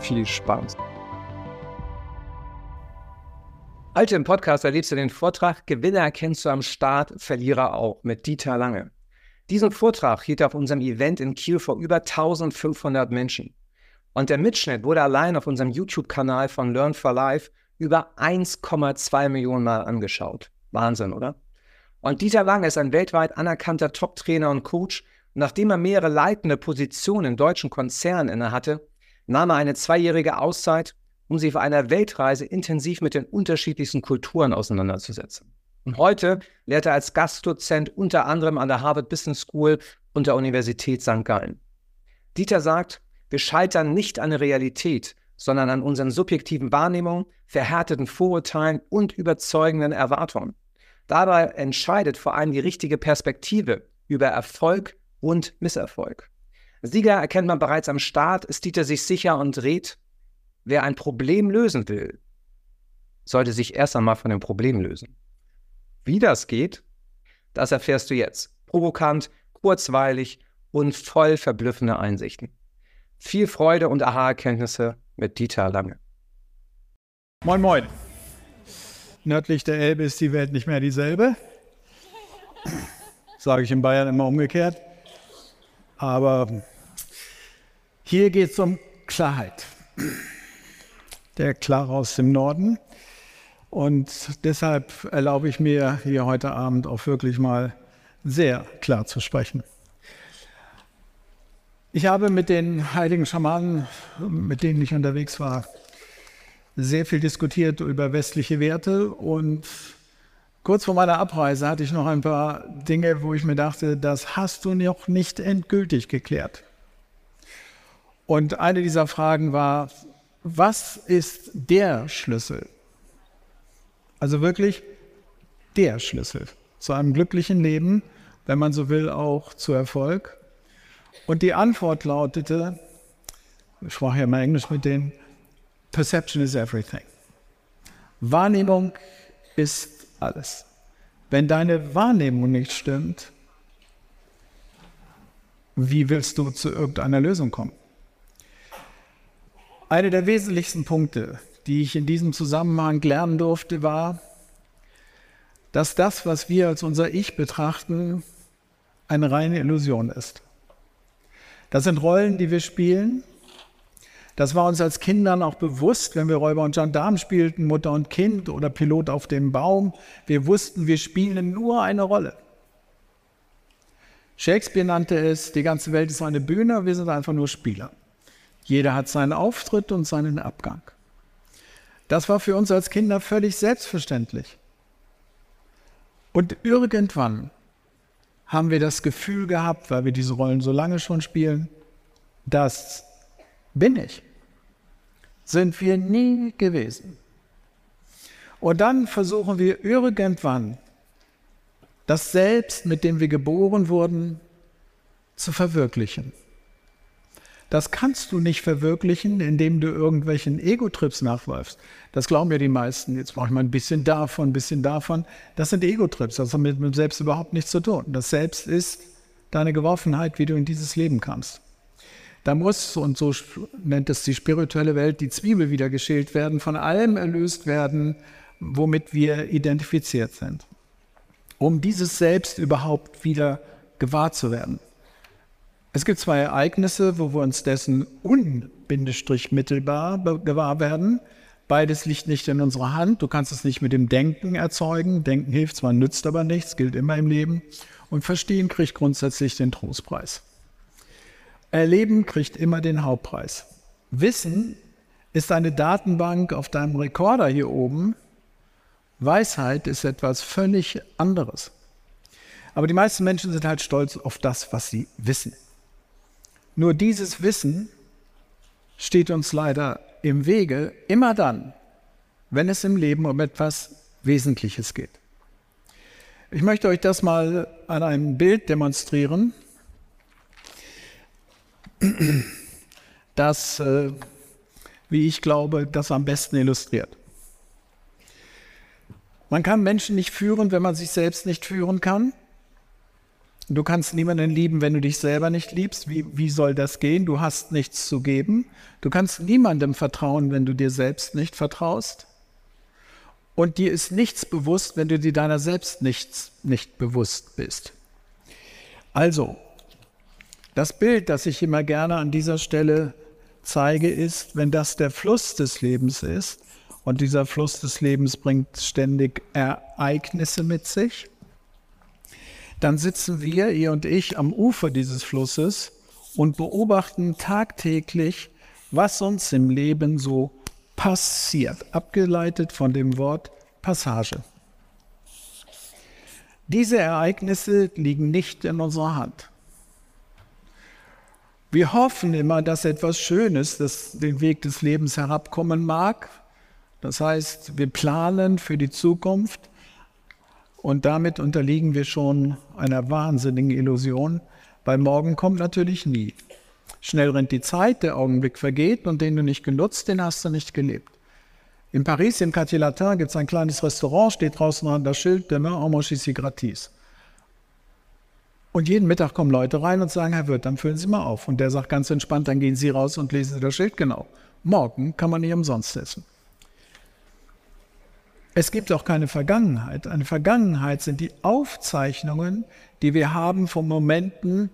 viel Spaß. Alte im Podcast erlebst du den Vortrag Gewinner erkennst du am Start, Verlierer auch mit Dieter Lange. Diesen Vortrag hielt er auf unserem Event in Kiel vor über 1500 Menschen. Und der Mitschnitt wurde allein auf unserem YouTube-Kanal von Learn for Life über 1,2 Millionen Mal angeschaut. Wahnsinn, oder? Und Dieter Lange ist ein weltweit anerkannter Top-Trainer und Coach. Und nachdem er mehrere leitende Positionen in deutschen Konzernen innehatte, nahm er eine zweijährige Auszeit, um sich auf einer Weltreise intensiv mit den unterschiedlichsten Kulturen auseinanderzusetzen. Und heute lehrt er als Gastdozent unter anderem an der Harvard Business School und der Universität St. Gallen. Dieter sagt, wir scheitern nicht an der Realität, sondern an unseren subjektiven Wahrnehmungen, verhärteten Vorurteilen und überzeugenden Erwartungen. Dabei entscheidet vor allem die richtige Perspektive über Erfolg und Misserfolg. Sieger erkennt man bereits am Start, ist Dieter sich sicher und rät, wer ein Problem lösen will, sollte sich erst einmal von dem Problem lösen. Wie das geht, das erfährst du jetzt. Provokant, kurzweilig und voll verblüffender Einsichten. Viel Freude und Aha-Erkenntnisse mit Dieter Lange. Moin, moin. Nördlich der Elbe ist die Welt nicht mehr dieselbe. Sage ich in Bayern immer umgekehrt. Aber hier geht es um Klarheit. Der Klar aus dem Norden. Und deshalb erlaube ich mir hier heute Abend auch wirklich mal sehr klar zu sprechen. Ich habe mit den heiligen Schamanen, mit denen ich unterwegs war, sehr viel diskutiert über westliche Werte und kurz vor meiner Abreise hatte ich noch ein paar Dinge, wo ich mir dachte, das hast du noch nicht endgültig geklärt. Und eine dieser Fragen war, was ist der Schlüssel? Also wirklich der Schlüssel zu einem glücklichen Leben, wenn man so will, auch zu Erfolg. Und die Antwort lautete, ich sprach ja mal Englisch mit denen, Perception is everything. Wahrnehmung ist alles. Wenn deine Wahrnehmung nicht stimmt, wie willst du zu irgendeiner Lösung kommen? Einer der wesentlichsten Punkte, die ich in diesem Zusammenhang lernen durfte, war, dass das, was wir als unser Ich betrachten, eine reine Illusion ist. Das sind Rollen, die wir spielen, das war uns als Kindern auch bewusst, wenn wir Räuber und Gendarm spielten, Mutter und Kind oder Pilot auf dem Baum. Wir wussten, wir spielen nur eine Rolle. Shakespeare nannte es, die ganze Welt ist eine Bühne, wir sind einfach nur Spieler. Jeder hat seinen Auftritt und seinen Abgang. Das war für uns als Kinder völlig selbstverständlich. Und irgendwann haben wir das Gefühl gehabt, weil wir diese Rollen so lange schon spielen, das bin ich sind wir nie gewesen. Und dann versuchen wir irgendwann, das Selbst, mit dem wir geboren wurden, zu verwirklichen. Das kannst du nicht verwirklichen, indem du irgendwelchen Ego-Trips nachläufst. Das glauben ja die meisten. Jetzt brauche ich mal ein bisschen davon, ein bisschen davon. Das sind Ego-Trips. Das hat mit dem Selbst überhaupt nichts zu tun. Das Selbst ist deine Geworfenheit, wie du in dieses Leben kamst. Da muss, und so nennt es die spirituelle Welt, die Zwiebel wieder geschält werden, von allem erlöst werden, womit wir identifiziert sind, um dieses Selbst überhaupt wieder gewahr zu werden. Es gibt zwei Ereignisse, wo wir uns dessen unbindestrich mittelbar gewahr werden. Beides liegt nicht in unserer Hand. Du kannst es nicht mit dem Denken erzeugen. Denken hilft zwar, nützt aber nichts, gilt immer im Leben. Und Verstehen kriegt grundsätzlich den Trostpreis. Erleben kriegt immer den Hauptpreis. Wissen ist eine Datenbank auf deinem Rekorder hier oben. Weisheit ist etwas völlig anderes. Aber die meisten Menschen sind halt stolz auf das, was sie wissen. Nur dieses Wissen steht uns leider im Wege, immer dann, wenn es im Leben um etwas Wesentliches geht. Ich möchte euch das mal an einem Bild demonstrieren, das, äh, wie ich glaube, das am besten illustriert. Man kann Menschen nicht führen, wenn man sich selbst nicht führen kann. Du kannst niemanden lieben, wenn du dich selber nicht liebst. Wie, wie soll das gehen? Du hast nichts zu geben. Du kannst niemandem vertrauen, wenn du dir selbst nicht vertraust. Und dir ist nichts bewusst, wenn du dir deiner selbst nichts nicht bewusst bist. Also, das Bild, das ich immer gerne an dieser Stelle zeige, ist, wenn das der Fluss des Lebens ist, und dieser Fluss des Lebens bringt ständig Ereignisse mit sich, dann sitzen wir, ihr und ich, am Ufer dieses Flusses und beobachten tagtäglich, was uns im Leben so passiert, abgeleitet von dem Wort Passage. Diese Ereignisse liegen nicht in unserer Hand. Wir hoffen immer, dass etwas Schönes, das den Weg des Lebens herabkommen mag. Das heißt, wir planen für die Zukunft und damit unterliegen wir schon einer wahnsinnigen Illusion, weil morgen kommt natürlich nie. Schnell rennt die Zeit, der Augenblick vergeht und den du nicht genutzt, den hast du nicht gelebt. In Paris, im Quartier Latin, gibt es ein kleines Restaurant, steht draußen an das Schild, Demain en mange ici gratis. Und jeden Mittag kommen Leute rein und sagen, Herr Wirt, dann füllen Sie mal auf. Und der sagt ganz entspannt, dann gehen Sie raus und lesen Sie das Schild genau. Morgen kann man nicht umsonst essen. Es gibt auch keine Vergangenheit. Eine Vergangenheit sind die Aufzeichnungen, die wir haben von Momenten,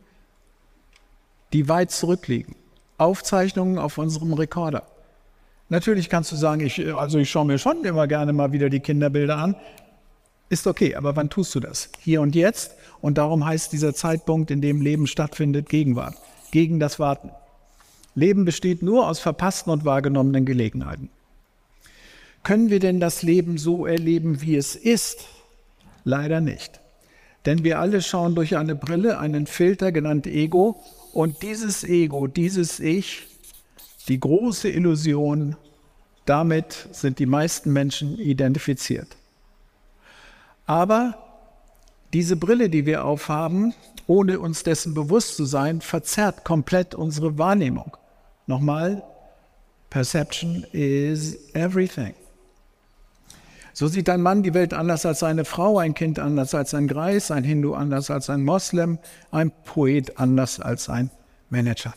die weit zurückliegen. Aufzeichnungen auf unserem Rekorder. Natürlich kannst du sagen, ich, also ich schaue mir schon immer gerne mal wieder die Kinderbilder an. Ist okay, aber wann tust du das? Hier und jetzt? Und darum heißt dieser Zeitpunkt, in dem Leben stattfindet, Gegenwart. Gegen das Warten. Leben besteht nur aus verpassten und wahrgenommenen Gelegenheiten. Können wir denn das Leben so erleben, wie es ist? Leider nicht. Denn wir alle schauen durch eine Brille, einen Filter genannt Ego, und dieses Ego, dieses Ich, die große Illusion, damit sind die meisten Menschen identifiziert. Aber diese Brille, die wir aufhaben, ohne uns dessen bewusst zu sein, verzerrt komplett unsere Wahrnehmung. Nochmal, Perception is everything. So sieht ein Mann die Welt anders als eine Frau, ein Kind anders als ein Greis, ein Hindu anders als ein Moslem, ein Poet anders als ein Manager.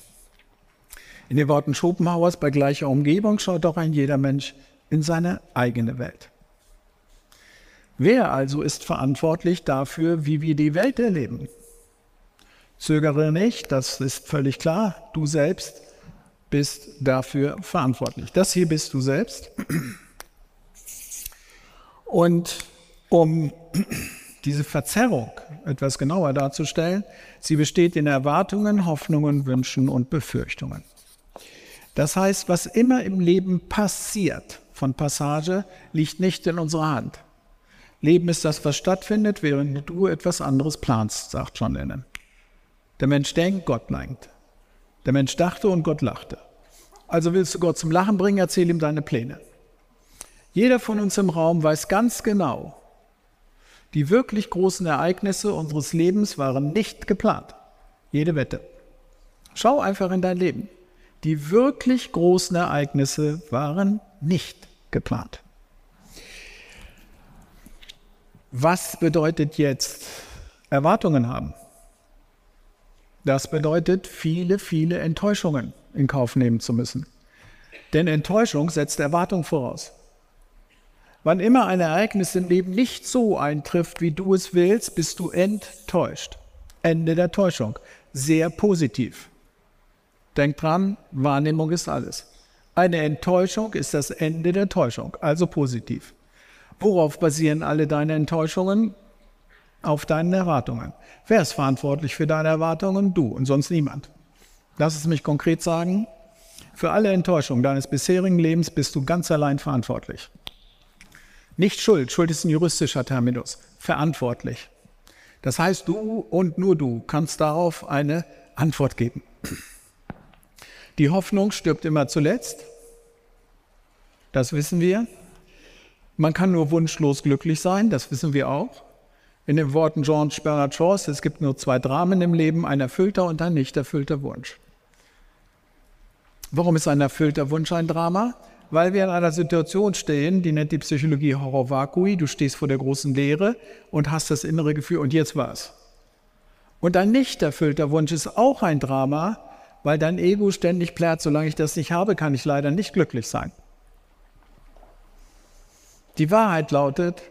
In den Worten Schopenhauers, bei gleicher Umgebung schaut doch ein jeder Mensch in seine eigene Welt. Wer also ist verantwortlich dafür, wie wir die Welt erleben? Zögere nicht, das ist völlig klar. Du selbst bist dafür verantwortlich. Das hier bist du selbst. Und um diese Verzerrung etwas genauer darzustellen, sie besteht in Erwartungen, Hoffnungen, Wünschen und Befürchtungen. Das heißt, was immer im Leben passiert von Passage, liegt nicht in unserer Hand. Leben ist das, was stattfindet, während du etwas anderes planst, sagt John Lennon. Der Mensch denkt, Gott lenkt. Der Mensch dachte und Gott lachte. Also willst du Gott zum Lachen bringen, erzähl ihm deine Pläne. Jeder von uns im Raum weiß ganz genau, die wirklich großen Ereignisse unseres Lebens waren nicht geplant. Jede Wette. Schau einfach in dein Leben. Die wirklich großen Ereignisse waren nicht geplant. Was bedeutet jetzt Erwartungen haben? Das bedeutet, viele, viele Enttäuschungen in Kauf nehmen zu müssen. Denn Enttäuschung setzt Erwartung voraus. Wann immer ein Ereignis im Leben nicht so eintrifft, wie du es willst, bist du enttäuscht. Ende der Täuschung. Sehr positiv. Denk dran, Wahrnehmung ist alles. Eine Enttäuschung ist das Ende der Täuschung, also positiv. Worauf basieren alle deine Enttäuschungen? Auf deinen Erwartungen. Wer ist verantwortlich für deine Erwartungen? Du und sonst niemand. Lass es mich konkret sagen. Für alle Enttäuschungen deines bisherigen Lebens bist du ganz allein verantwortlich. Nicht Schuld, Schuld ist ein juristischer Terminus, verantwortlich. Das heißt, du und nur du kannst darauf eine Antwort geben. Die Hoffnung stirbt immer zuletzt. Das wissen wir. Man kann nur wunschlos glücklich sein, das wissen wir auch. In den Worten George Bernard Shaws, es gibt nur zwei Dramen im Leben, ein erfüllter und ein nicht erfüllter Wunsch. Warum ist ein erfüllter Wunsch ein Drama? Weil wir in einer Situation stehen, die nennt die Psychologie Horror Vacui, du stehst vor der großen Leere und hast das innere Gefühl, und jetzt was? Und ein nicht erfüllter Wunsch ist auch ein Drama, weil dein Ego ständig plärt, solange ich das nicht habe, kann ich leider nicht glücklich sein. Die Wahrheit lautet,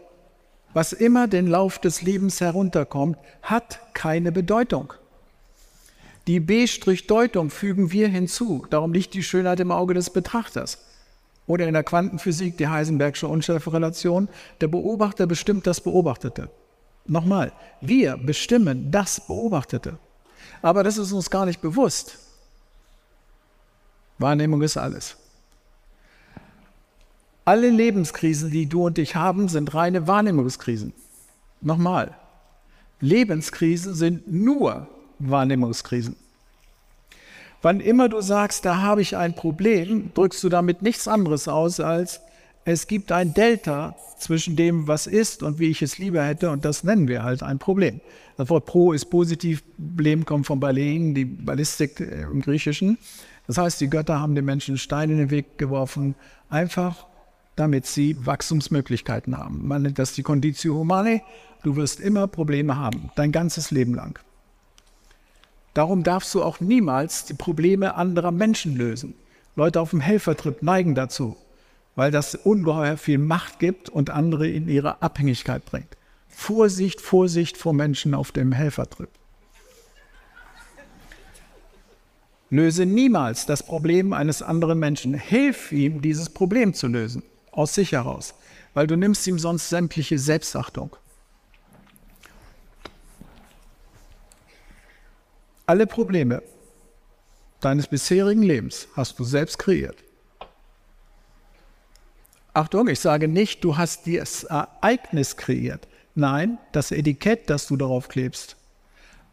was immer den Lauf des Lebens herunterkommt, hat keine Bedeutung. Die B-Deutung fügen wir hinzu. Darum liegt die Schönheit im Auge des Betrachters. Oder in der Quantenphysik die Heisenbergsche Unschärferelation. Der Beobachter bestimmt das Beobachtete. Nochmal, wir bestimmen das Beobachtete. Aber das ist uns gar nicht bewusst. Wahrnehmung ist alles. Alle Lebenskrisen, die du und ich haben, sind reine Wahrnehmungskrisen. Nochmal, Lebenskrisen sind nur Wahrnehmungskrisen. Wann immer du sagst, da habe ich ein Problem, drückst du damit nichts anderes aus als, es gibt ein Delta zwischen dem, was ist und wie ich es lieber hätte, und das nennen wir halt ein Problem. Das Wort Pro ist positiv, Problem kommt von Balein, die Ballistik im Griechischen. Das heißt, die Götter haben den Menschen Steine in den Weg geworfen, einfach damit sie Wachstumsmöglichkeiten haben. Man nennt das die Conditio Humane. Du wirst immer Probleme haben, dein ganzes Leben lang. Darum darfst du auch niemals die Probleme anderer Menschen lösen. Leute auf dem Helfertrip neigen dazu, weil das ungeheuer viel Macht gibt und andere in ihre Abhängigkeit bringt. Vorsicht, Vorsicht vor Menschen auf dem Helfertrip. Löse niemals das Problem eines anderen Menschen. Hilf ihm, dieses Problem zu lösen aus sich heraus, weil du nimmst ihm sonst sämtliche Selbstachtung. Alle Probleme deines bisherigen Lebens hast du selbst kreiert. Achtung, ich sage nicht, du hast das Ereignis kreiert. Nein, das Etikett, das du darauf klebst.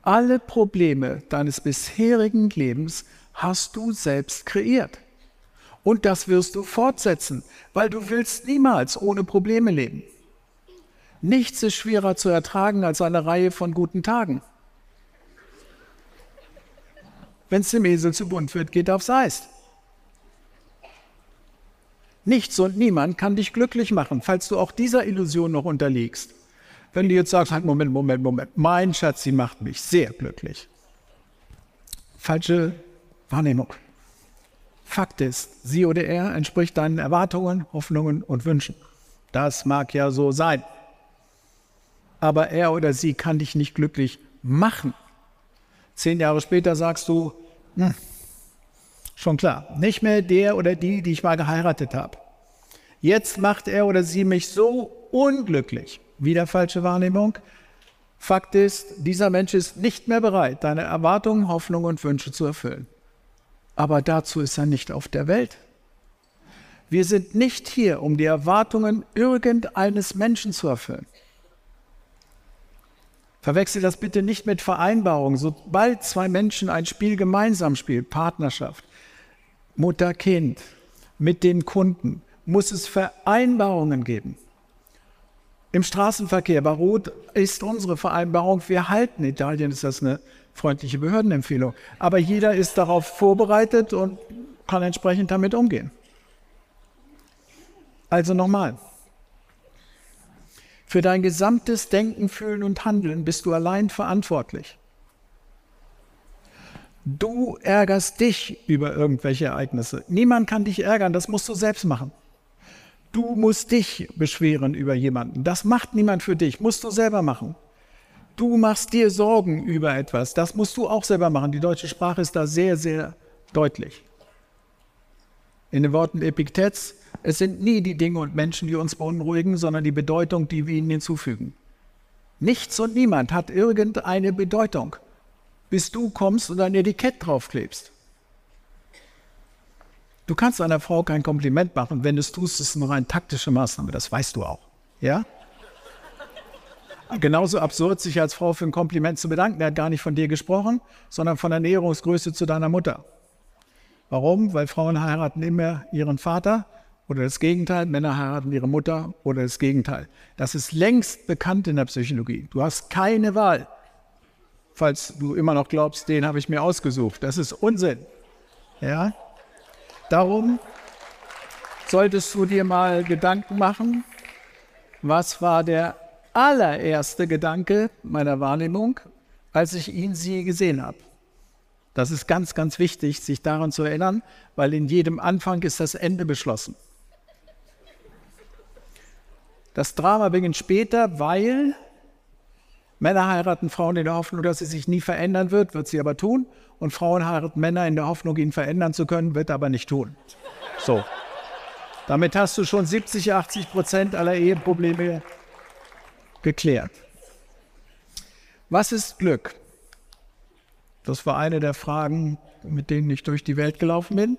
Alle Probleme deines bisherigen Lebens hast du selbst kreiert. Und das wirst du fortsetzen, weil du willst niemals ohne Probleme leben. Nichts ist schwerer zu ertragen als eine Reihe von guten Tagen. Wenn es dem Esel zu bunt wird, geht aufs Eis. Nichts und niemand kann dich glücklich machen, falls du auch dieser Illusion noch unterliegst. Wenn du jetzt sagst, halt, Moment, Moment, Moment, mein Schatz, sie macht mich sehr glücklich. Falsche Wahrnehmung. Fakt ist, sie oder er entspricht deinen Erwartungen, Hoffnungen und Wünschen. Das mag ja so sein. Aber er oder sie kann dich nicht glücklich machen. Zehn Jahre später sagst du, hm, schon klar, nicht mehr der oder die, die ich mal geheiratet habe. Jetzt macht er oder sie mich so unglücklich. Wieder falsche Wahrnehmung. Fakt ist, dieser Mensch ist nicht mehr bereit, deine Erwartungen, Hoffnungen und Wünsche zu erfüllen aber dazu ist er nicht auf der Welt. Wir sind nicht hier, um die Erwartungen irgendeines Menschen zu erfüllen. Verwechsel das bitte nicht mit Vereinbarungen. Sobald zwei Menschen ein Spiel gemeinsam spielen, Partnerschaft, Mutter, Kind, mit den Kunden, muss es Vereinbarungen geben. Im Straßenverkehr, bei Rot ist unsere Vereinbarung, wir halten, Italien ist das eine freundliche Behördenempfehlung. Aber jeder ist darauf vorbereitet und kann entsprechend damit umgehen. Also nochmal. Für dein gesamtes Denken, Fühlen und Handeln bist du allein verantwortlich. Du ärgerst dich über irgendwelche Ereignisse. Niemand kann dich ärgern, das musst du selbst machen. Du musst dich beschweren über jemanden. Das macht niemand für dich, musst du selber machen. Du machst dir Sorgen über etwas. Das musst du auch selber machen. Die deutsche Sprache ist da sehr, sehr deutlich. In den Worten Epiktets, es sind nie die Dinge und Menschen, die uns beunruhigen, sondern die Bedeutung, die wir ihnen hinzufügen. Nichts und niemand hat irgendeine Bedeutung, bis du kommst und ein Etikett draufklebst. Du kannst einer Frau kein Kompliment machen, wenn du es tust, ist es eine rein taktische Maßnahme, das weißt du auch. Ja? Genauso absurd, sich als Frau für ein Kompliment zu bedanken. Er hat gar nicht von dir gesprochen, sondern von der Näherungsgröße zu deiner Mutter. Warum? Weil Frauen heiraten immer ihren Vater oder das Gegenteil, Männer heiraten ihre Mutter oder das Gegenteil. Das ist längst bekannt in der Psychologie. Du hast keine Wahl. Falls du immer noch glaubst, den habe ich mir ausgesucht. Das ist Unsinn. Ja? Darum solltest du dir mal Gedanken machen, was war der allererste Gedanke meiner Wahrnehmung, als ich ihn sie gesehen habe. Das ist ganz, ganz wichtig, sich daran zu erinnern, weil in jedem Anfang ist das Ende beschlossen. Das Drama beginnt später, weil Männer heiraten Frauen in der Hoffnung, dass sie sich nie verändern wird, wird sie aber tun. Und Frauen heiraten Männer in der Hoffnung, ihn verändern zu können, wird aber nicht tun. So. Damit hast du schon 70, 80 Prozent aller Eheprobleme geklärt. Was ist Glück? Das war eine der Fragen, mit denen ich durch die Welt gelaufen bin.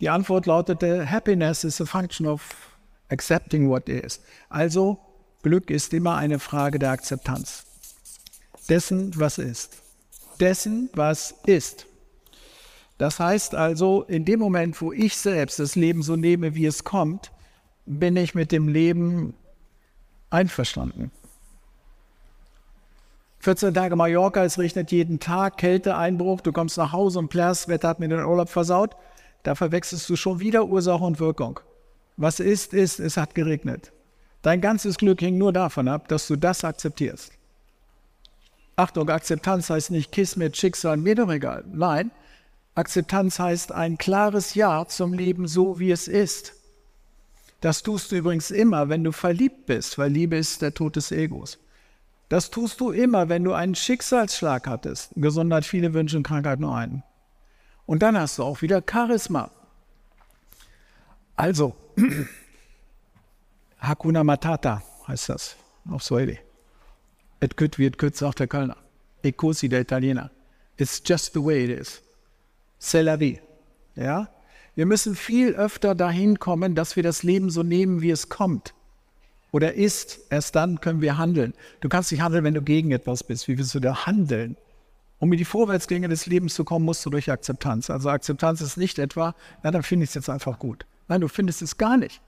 Die Antwort lautete, Happiness is a function of accepting what is. Also, Glück ist immer eine Frage der Akzeptanz. Dessen, was ist. Dessen, was ist. Das heißt also, in dem Moment, wo ich selbst das Leben so nehme, wie es kommt, bin ich mit dem Leben einverstanden. 14 Tage Mallorca, es regnet jeden Tag, Kälteeinbruch, du kommst nach Hause und plärrst, Wetter hat mir den Urlaub versaut. Da verwechselst du schon wieder Ursache und Wirkung. Was ist, ist, es hat geregnet. Dein ganzes Glück hängt nur davon ab, dass du das akzeptierst. Achtung, Akzeptanz heißt nicht Kiss mit Schicksal, mir doch egal. Nein, Akzeptanz heißt ein klares Ja zum Leben so, wie es ist. Das tust du übrigens immer, wenn du verliebt bist, weil Liebe ist der Tod des Egos. Das tust du immer, wenn du einen Schicksalsschlag hattest. Gesundheit, viele wünschen Krankheit nur einen. Und dann hast du auch wieder Charisma. Also, Hakuna Matata heißt das auf Swahili. Et kütt wie et kütt, sagt der Kölner. E così der Italiener. It's just the way it is. C'est la vie. Ja? Wir müssen viel öfter dahin kommen, dass wir das Leben so nehmen, wie es kommt oder ist, erst dann können wir handeln. Du kannst nicht handeln, wenn du gegen etwas bist. Wie willst du da handeln? Um in die Vorwärtsgänge des Lebens zu kommen, musst du durch Akzeptanz. Also Akzeptanz ist nicht etwa, na dann finde ich es jetzt einfach gut. Nein, du findest es gar nicht.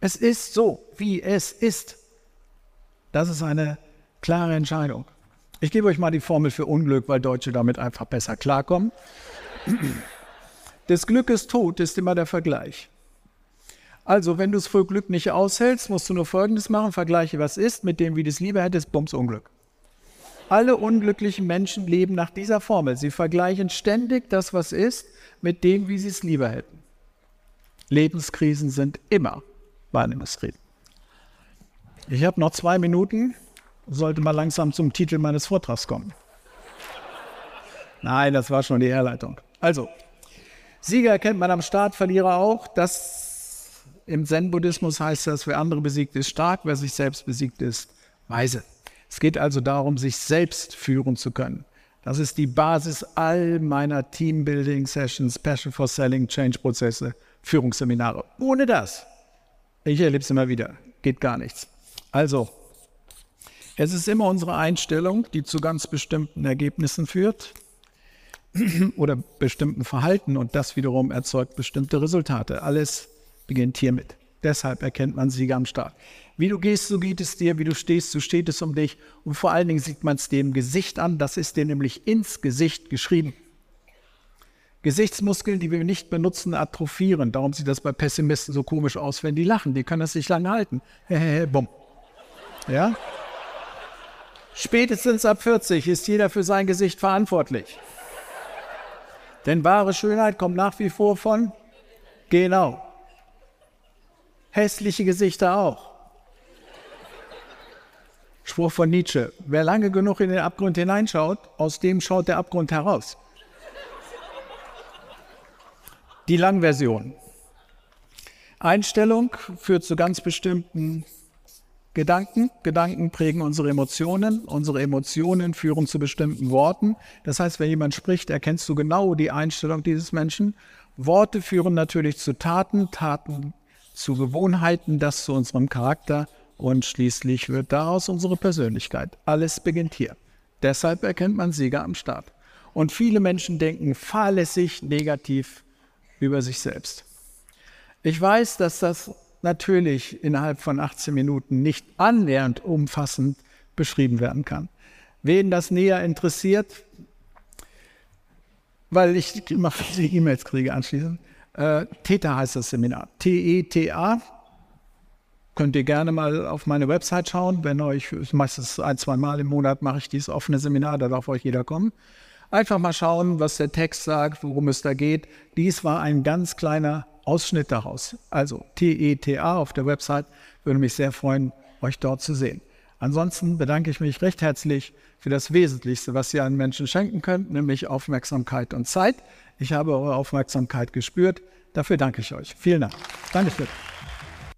Es ist so, wie es ist. Das ist eine klare Entscheidung. Ich gebe euch mal die Formel für Unglück, weil Deutsche damit einfach besser klarkommen. Des Glückes Tod ist immer der Vergleich. Also, wenn du es für Glück nicht aushältst, musst du nur Folgendes machen: Vergleiche, was ist, mit dem, wie du es lieber hättest, Bums Unglück. Alle unglücklichen Menschen leben nach dieser Formel. Sie vergleichen ständig das, was ist, mit dem, wie sie es lieber hätten. Lebenskrisen sind immer Wahrnehmungskrisen. Ich habe noch zwei Minuten, sollte mal langsam zum Titel meines Vortrags kommen. Nein, das war schon die Herleitung. Also, Sieger kennt man am Start, Verlierer auch. Das im Zen-Buddhismus heißt das, wer andere besiegt, ist stark, wer sich selbst besiegt, ist weise. Es geht also darum, sich selbst führen zu können. Das ist die Basis all meiner Teambuilding-Sessions, Passion for Selling, Change-Prozesse, Führungsseminare. Ohne das, ich erlebe es immer wieder, geht gar nichts. Also, es ist immer unsere Einstellung, die zu ganz bestimmten Ergebnissen führt oder bestimmten Verhalten und das wiederum erzeugt bestimmte Resultate. Alles beginnt hiermit. Deshalb erkennt man Sieger am Start. Wie du gehst, so geht es dir. Wie du stehst, so steht es um dich. Und vor allen Dingen sieht man es im Gesicht an. Das ist dir nämlich ins Gesicht geschrieben. Gesichtsmuskeln, die wir nicht benutzen, atrophieren. Darum sieht das bei Pessimisten so komisch aus, wenn die lachen. Die können das nicht lange halten. Bumm. Ja? Spätestens ab 40 ist jeder für sein Gesicht verantwortlich. Denn wahre Schönheit kommt nach wie vor von genau hässliche Gesichter auch. Spruch von Nietzsche. Wer lange genug in den Abgrund hineinschaut, aus dem schaut der Abgrund heraus. Die Langversion. Einstellung führt zu ganz bestimmten Gedanken. Gedanken prägen unsere Emotionen. Unsere Emotionen führen zu bestimmten Worten. Das heißt, wenn jemand spricht, erkennst du genau die Einstellung dieses Menschen. Worte führen natürlich zu Taten. Taten zu Gewohnheiten, das zu unserem Charakter und schließlich wird daraus unsere Persönlichkeit. Alles beginnt hier. Deshalb erkennt man Sieger am Start. Und viele Menschen denken fahrlässig negativ über sich selbst. Ich weiß, dass das natürlich innerhalb von 18 Minuten nicht annähernd umfassend beschrieben werden kann. Wen das näher interessiert, weil ich immer viele E-Mails kriege anschließend, äh, TETA heißt das Seminar. T-E-T-A. Könnt ihr gerne mal auf meine Website schauen. Wenn euch, meistens ein, zwei Mal im Monat mache ich dieses offene Seminar, da darf euch jeder kommen. Einfach mal schauen, was der Text sagt, worum es da geht. Dies war ein ganz kleiner Ausschnitt daraus. Also T-E-T-A auf der Website. Würde mich sehr freuen, euch dort zu sehen. Ansonsten bedanke ich mich recht herzlich für das Wesentlichste, was ihr an Menschen schenken könnt, nämlich Aufmerksamkeit und Zeit. Ich habe eure Aufmerksamkeit gespürt. Dafür danke ich euch. Vielen Dank. Dankeschön.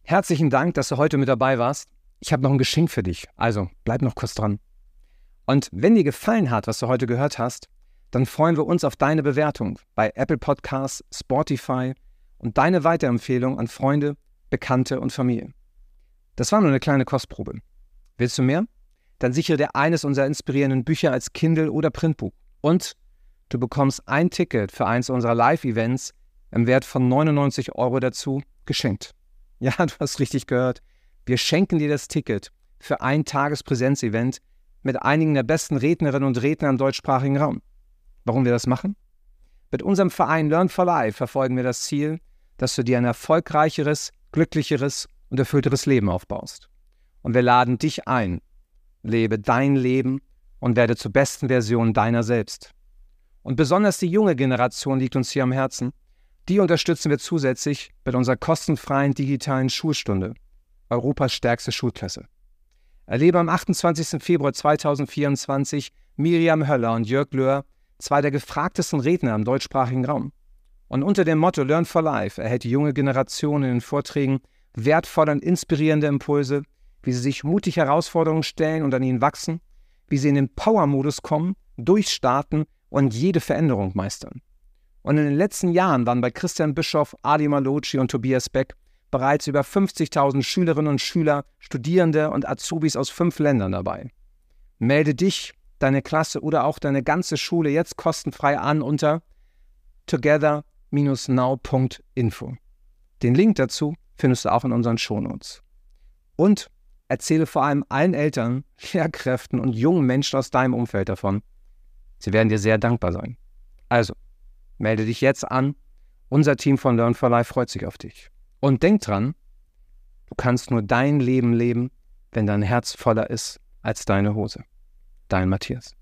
Herzlichen Dank, dass du heute mit dabei warst. Ich habe noch ein Geschenk für dich. Also bleib noch kurz dran. Und wenn dir gefallen hat, was du heute gehört hast, dann freuen wir uns auf deine Bewertung bei Apple Podcasts, Spotify und deine Weiterempfehlung an Freunde, Bekannte und Familie. Das war nur eine kleine Kostprobe. Willst du mehr? Dann sichere dir eines unserer inspirierenden Bücher als Kindle oder Printbuch. Und du bekommst ein Ticket für eins unserer Live-Events im Wert von 99 Euro dazu geschenkt. Ja, du hast richtig gehört. Wir schenken dir das Ticket für ein Tagespräsenzevent mit einigen der besten Rednerinnen und Redner im deutschsprachigen Raum. Warum wir das machen? Mit unserem Verein Learn for Life verfolgen wir das Ziel, dass du dir ein erfolgreicheres, glücklicheres und erfüllteres Leben aufbaust. Und wir laden dich ein. Lebe dein Leben und werde zur besten Version deiner selbst. Und besonders die junge Generation liegt uns hier am Herzen. Die unterstützen wir zusätzlich mit unserer kostenfreien digitalen Schulstunde, Europas stärkste Schulklasse. Erlebe am 28. Februar 2024 Miriam Höller und Jörg Löhr, zwei der gefragtesten Redner im deutschsprachigen Raum. Und unter dem Motto Learn for Life erhält die junge Generation in den Vorträgen wertvolle und inspirierende Impulse, wie sie sich mutig Herausforderungen stellen und an ihnen wachsen, wie sie in den Power-Modus kommen, durchstarten und jede Veränderung meistern. Und in den letzten Jahren waren bei Christian Bischoff, Adi Malocci und Tobias Beck bereits über 50.000 Schülerinnen und Schüler, Studierende und Azubis aus fünf Ländern dabei. Melde dich, deine Klasse oder auch deine ganze Schule jetzt kostenfrei an unter together-now.info. Den Link dazu findest du auch in unseren Shownotes. Und erzähle vor allem allen Eltern, Lehrkräften und jungen Menschen aus deinem Umfeld davon. Sie werden dir sehr dankbar sein. Also, Melde dich jetzt an. Unser Team von Learn for Life freut sich auf dich. Und denk dran, du kannst nur dein Leben leben, wenn dein Herz voller ist als deine Hose. Dein Matthias.